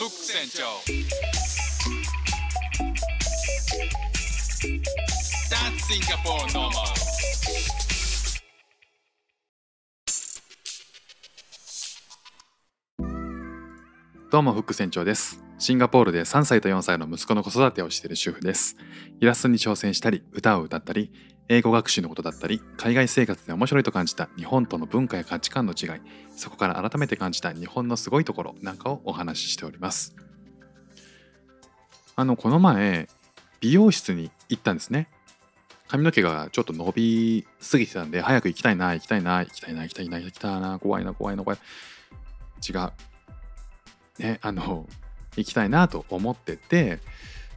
フック船長 That's Singapore normal どうもフック船長です。シンガポールで3歳と4歳の息子の子育てをしている主婦です。イラストに挑戦したり歌を歌ったり英語学習のことだったり海外生活で面白いと感じた日本との文化や価値観の違いそこから改めて感じた日本のすごいところなんかをお話ししております。あのこの前美容室に行ったんですね。髪の毛がちょっと伸びすぎてたんで早く行きたいな行きたいな行きたいな行きたいな行きたいな怖いな怖いな怖い。違う。ねあの行きたいなと思ってて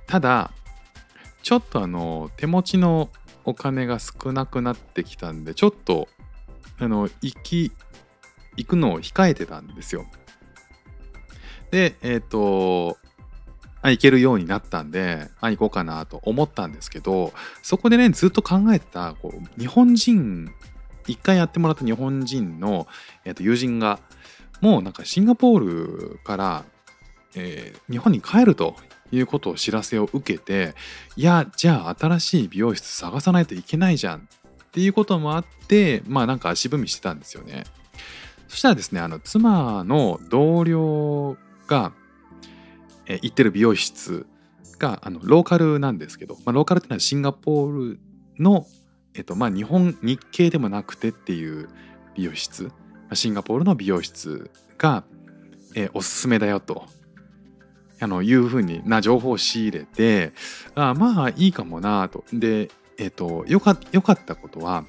ただちょっとあの手持ちのお金が少なくなってきたんでちょっとあの行き行くのを控えてたんですよ。でえっ、とあ行けるようになったんであ行こうかなと思ったんですけどそこでねずっと考えてたこう日本人一回やってもらった日本人の、えーと友人がもうなんかシンガポールから、えー日本に帰るということを知らせを受けていやじゃあ新しい美容室探さないといけないじゃんっていうこともあってまあなんか足踏みしてたんですよね。そしたらですねあの妻の同僚が、えー行ってる美容室があのローカルなんですけど、まあ、ローカルっていうのはシンガポールの、えっとまあ、日本日系でもなくてっていう美容室シンガポールの美容室が、えーおすすめだよと。あのいうふうにな情報を仕入れてあまあいいかもなと。でえっ、とよかよかったことは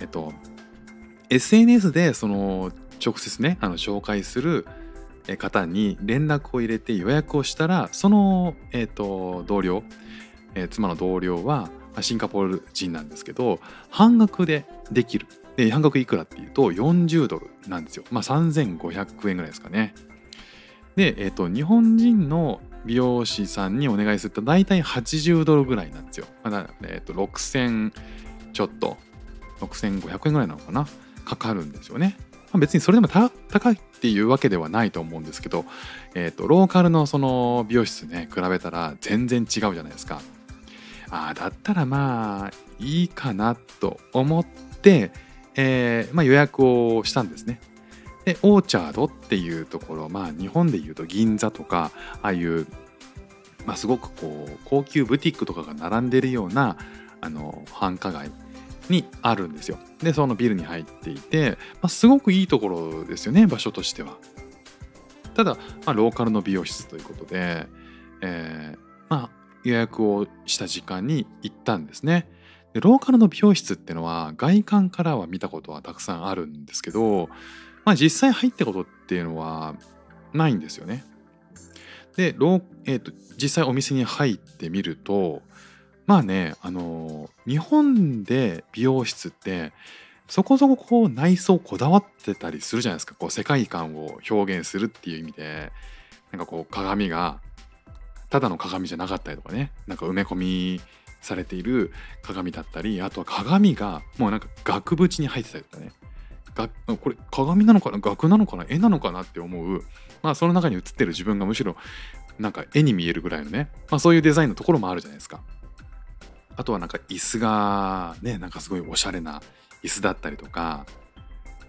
えっ、と SNS でその直接ねあの紹介する方に連絡を入れて予約をしたらその、えー、と同僚、えー妻の同僚はシンガポール人なんですけど半額でできる。で半額いくらっていうと40ドルなんですよ。まあ3500円ぐらいですかね。で、えー、と日本人の美容師さんにお願いすると大体80ドルぐらいなんですよ、まだえー、と6000ちょっと6500円ぐらいなのかな？かかるんですよね。まあ別にそれでも高いっていうわけではないと思うんですけど、えー、とローカルのその美容室ね比べたら全然違うじゃないですか。ああだったらまあいいかなと思って、えーまあ、予約をしたんですね。でオーチャードっていうところまあ日本でいうと銀座とかああいう、まあ、すごくこう高級ブティックとかが並んでるようなあの繁華街にあるんですよ。でそのビルに入っていて、まあ、すごくいいところですよね場所としては。ただ、まあ、ローカルの美容室ということで、えーまあ、予約をした時間に行ったんですね。でローカルの美容室ってのは外観からは見たことはたくさんあるんですけど、まあ、実際入ったことっていうのはないんですよね。で、ローえーと実際お店に入ってみるとまあねあの日本で美容室ってそこそここう内装こだわってたりするじゃないですかこう世界観を表現するっていう意味でなんかこう鏡がただの鏡じゃなかったりとかねなんか埋め込みされている鏡だったりあとは鏡がもうなんか額縁に入ってたりとかね。これ鏡なのかな？額なのかな？絵なのかなって思うまあその中に映ってる自分がむしろなんか絵に見えるぐらいのね、まあ、そういうデザインのところもあるじゃないですか。あとはなんか椅子がねなんかすごいおしゃれな椅子だったりとか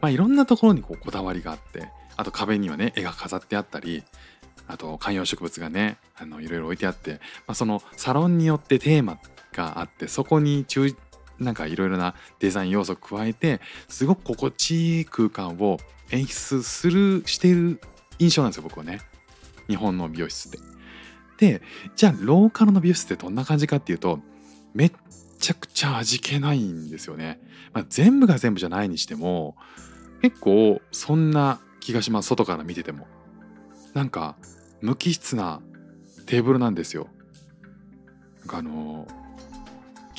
まあいろんなところにこうこだわりがあってあと壁にはね絵が飾ってあったりあと観葉植物がねあのいろいろ置いてあって、まあ、そのサロンによってテーマがあってそこに注なんかいろいろなデザイン要素を加えてすごく心地いい空間を演出するしている印象なんですよ僕はね日本の美容室って。でじゃあローカルの美容室ってどんな感じかっていうとめっちゃくちゃ味気ないんですよね。まあ、全部が全部じゃないにしても結構そんな気がします外から見てても。なんか無機質なテーブルなんですよ。なんかあの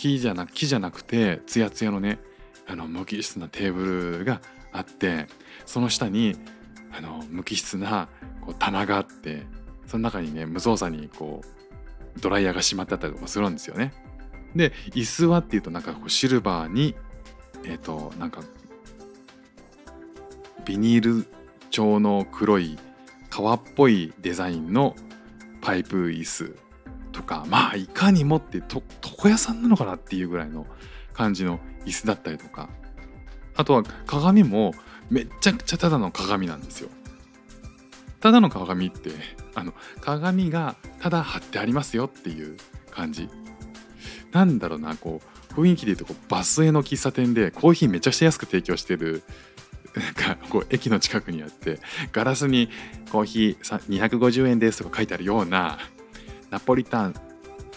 木じゃな木じゃなくてツヤツヤのねあの無機質なテーブルがあってその下にあの無機質なこう棚があってその中にね無造作にこうドライヤーがしまってあったりとかするんですよね。で椅子はっていうとなんかこうシルバーにえっ、となんかビニール調の黒い革っぽいデザインのパイプ椅子とかまあいかにもってと床屋さんなのかなっていうぐらいの感じの椅子だったりとかあとは鏡もめっちゃくちゃただの鏡なんですよ。ただの鏡ってあの鏡がただ貼ってありますよっていう感じ。なんだろうなこう雰囲気で言うとこうバスへの喫茶店でコーヒーめちゃくちゃ安く提供してるなんかこう駅の近くにあってガラスにコーヒー250円ですとか書いてあるようなナポリタン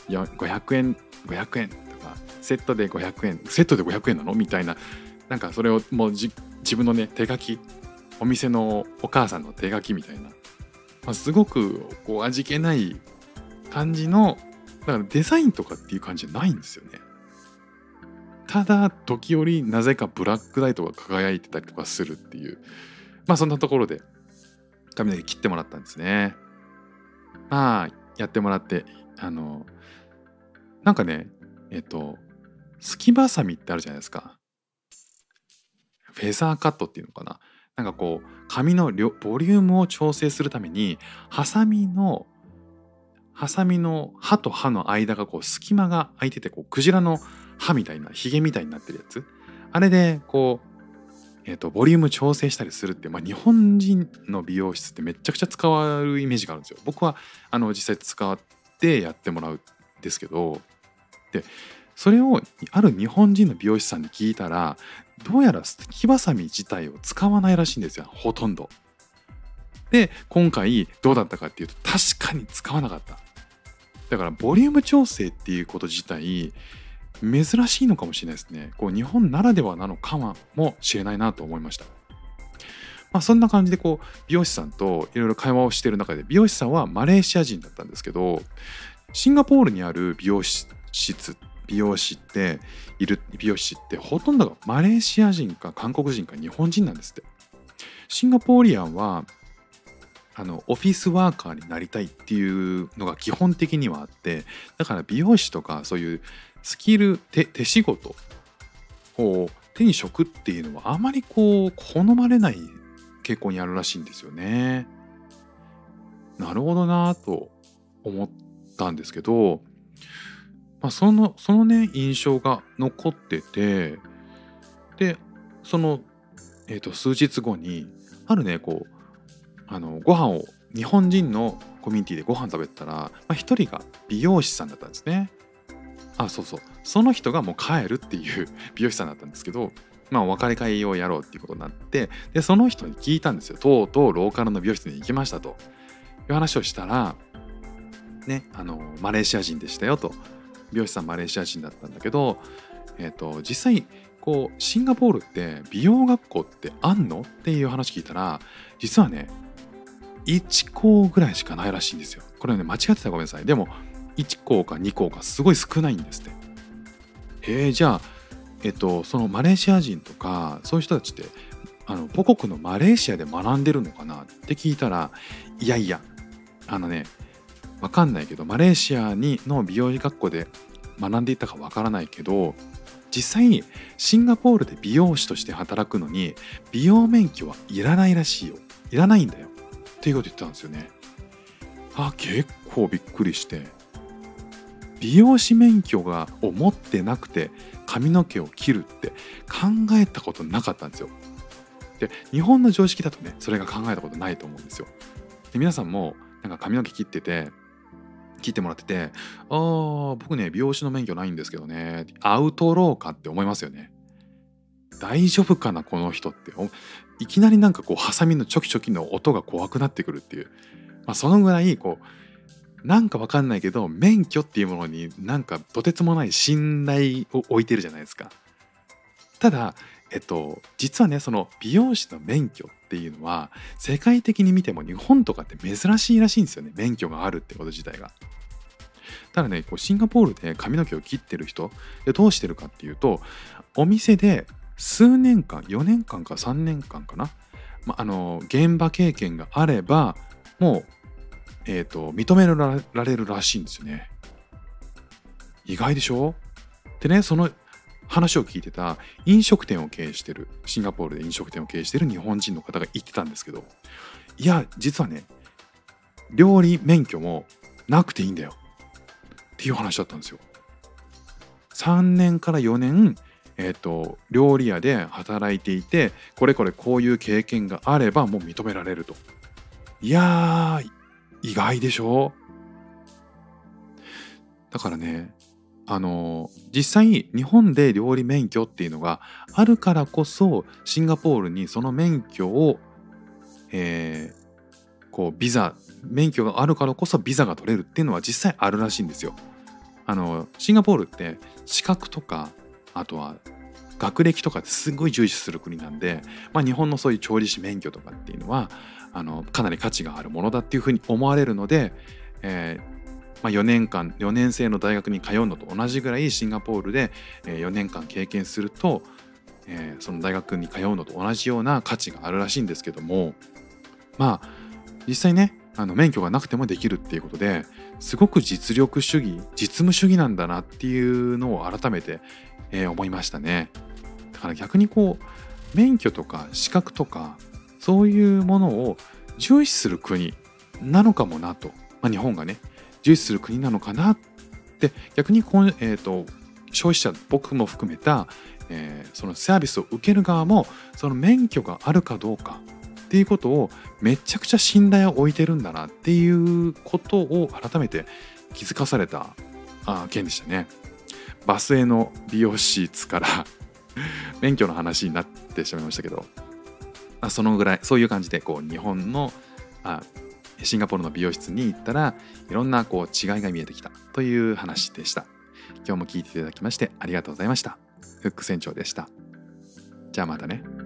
500円500円とかセットで500円セットで500円なの？みたいな。なんかそれをもう自分のね手書き？お店のお母さんの手書きみたいな、まあ、すごくこう味気ない感じのだからデザインとかっていう感じじゃないんですよね。ただ時折なぜかブラックライトが輝いてたりとかするっていう。まあそんなところで髪の毛切ってもらったんですね。まあやってもらってあのなんかねえっとすきばさみってあるじゃないですか。フェザーカットっていうのかな。なんかこう髪のボリュームを調整するためにハサミのハサミの刃と刃の間がこう隙間が空いててこうクジラの歯みたいなヒゲみたいになってるやつあれでこうえーと、ボリューム調整したりするって、まあ、日本人の美容室ってめちゃくちゃ使われるイメージがあるんですよ。僕はあの実際使ってやってもらうんですけどでそれをある日本人の美容師さんに聞いたらどうやらすきばさみ自体を使わないらしいんですよほとんど。で今回どうだったかっていうと確かに使わなかった。だからボリューム調整っていうこと自体珍しいのかもしれないですね。こう日本ならではなのかもしれないなと思いました。まあ、そんな感じでこう美容師さんといろいろ会話をしている中で美容師さんはマレーシア人だったんですけどシンガポールにある美容室美容師っている美容師ってほとんどがマレーシア人か韓国人か日本人なんですって。シンガポーリアンはあのオフィスワーカーになりたいっていうのが基本的にはあってだから美容師とかそういうスキル手手仕事を手に職っていうのはあまりこう好まれない傾向にあるらしいんですよね。なるほどなと思ったんですけど、まあ、そのそのね印象が残っててでその、えー、と数日後にあるねこうあのご飯を日本人のコミュニティでご飯食べたら、まあ、人が美容師さんだったんですね。あそうそう。その人がもう帰るっていう 美容師さんだったんですけどまあお別れ会をやろうっていうことになってでその人に聞いたんですよ。とうとうローカルの美容室に行きましたと。いう話をしたらねあのマレーシア人でしたよと。美容師さんマレーシア人だったんだけどえっ、ー、と実際こうシンガポールって美容学校ってあんのっていう話聞いたら実はね1校ぐらいしかないらしいんですよこれね間違ってたらごめんなさいでも1校か2校かすごい少ないんですって。へえじゃあえっとそのマレーシア人とかそういう人たちってあの母国のマレーシアで学んでるのかなって聞いたらいやいやあのねわかんないけどマレーシアにの美容医学校で学んでいたかわからないけど実際にシンガポールで美容師として働くのに美容免許はいらないらしいよいらないんだよっていうこと言ったんですよねあ結構びっくりして美容師免許がを持ってなくて髪の毛を切るって考えたことなかったんですよ。で日本の常識だとねそれが考えたことないと思うんですよ。で皆さんもなんか髪の毛切ってて切ってもらってて「ああ僕ね美容師の免許ないんですけどねアウトローか」って思いますよね。大丈夫かなこの人っていきなりなんかこうハサミのチョキチョキの音が怖くなってくるっていう、まあ、そのぐらいこうなんかわかんないけど免許っていうものになんかとてつもない信頼を置いてるじゃないですか。ただえっと実はねその美容師の免許っていうのは世界的に見ても日本とかって珍しいらしいんですよね免許があるってこと自体が。ただねこうシンガポールで髪の毛を切ってる人でどうしてるかっていうとお店で数年間4年間か3年間かな、まあの現場経験があればもうえーと、認められるらしいんですよね。意外でしょ？でねその話を聞いてた飲食店を経営してるシンガポールで飲食店を経営してる日本人の方が言ってたんですけどいや実はね料理免許もなくていいんだよ。っていう話だったんですよ。3年から4年えーと、料理屋で働いていてこれこれこういう経験があればもう認められると。いやー意外でしょ？だからねあの実際日本で料理免許っていうのがあるからこそシンガポールにその免許を、えー、こうビザ免許があるからこそビザが取れるっていうのは実際あるらしいんですよ。あのシンガポールって資格とかあとは学歴とかってすごい重視する国なんで、まあ、日本のそういう調理師免許とかっていうのはあのかなり価値があるものだっていうふうに思われるので、えー、まあ、4年間4年生の大学に通うのと同じぐらいシンガポールで4年間経験すると、その大学に通うのと同じような価値があるらしいんですけどもまあ実際ねあの免許がなくてもできるっていうことですごく実力主義実務主義なんだなっていうのを改めて、思いましたね。だから逆にこう免許とか資格とかそういうものを重視する国なのかもなと、まあ、日本がね重視する国なのかなって逆にこ、えーと、消費者僕も含めた、えー、そのサービスを受ける側もその免許があるかどうかっていうことをめちゃくちゃ信頼を置いてるんだなっていうことを改めて気づかされたあ件でしたね。バスへの美容室から 免許の話になってしまいましたけど、あ、そのぐらいそういう感じでこう日本のあシンガポールの美容室に行ったらいろんなこう違いが見えてきたという話でした。今日も聞いていただきましてありがとうございました。フック船長でした。じゃあまたね。